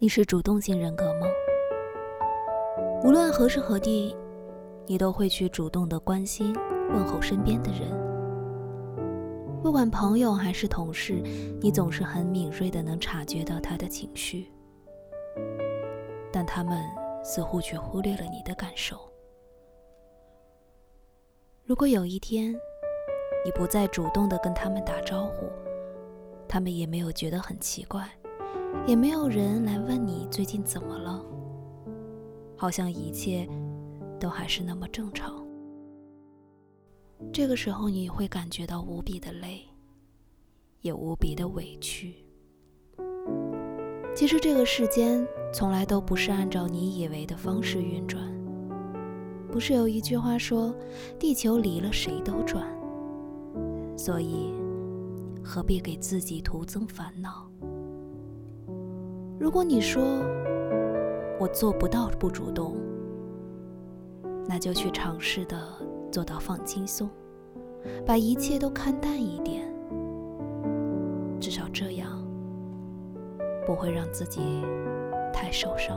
你是主动性人格吗？无论何时何地，你都会去主动的关心、问候身边的人。不管朋友还是同事，你总是很敏锐的能察觉到他的情绪，但他们似乎却忽略了你的感受。如果有一天，你不再主动的跟他们打招呼，他们也没有觉得很奇怪。也没有人来问你最近怎么了，好像一切都还是那么正常。这个时候你会感觉到无比的累，也无比的委屈。其实这个世间从来都不是按照你以为的方式运转。不是有一句话说，地球离了谁都转，所以何必给自己徒增烦恼？如果你说我做不到不主动，那就去尝试的做到放轻松，把一切都看淡一点，至少这样不会让自己太受伤。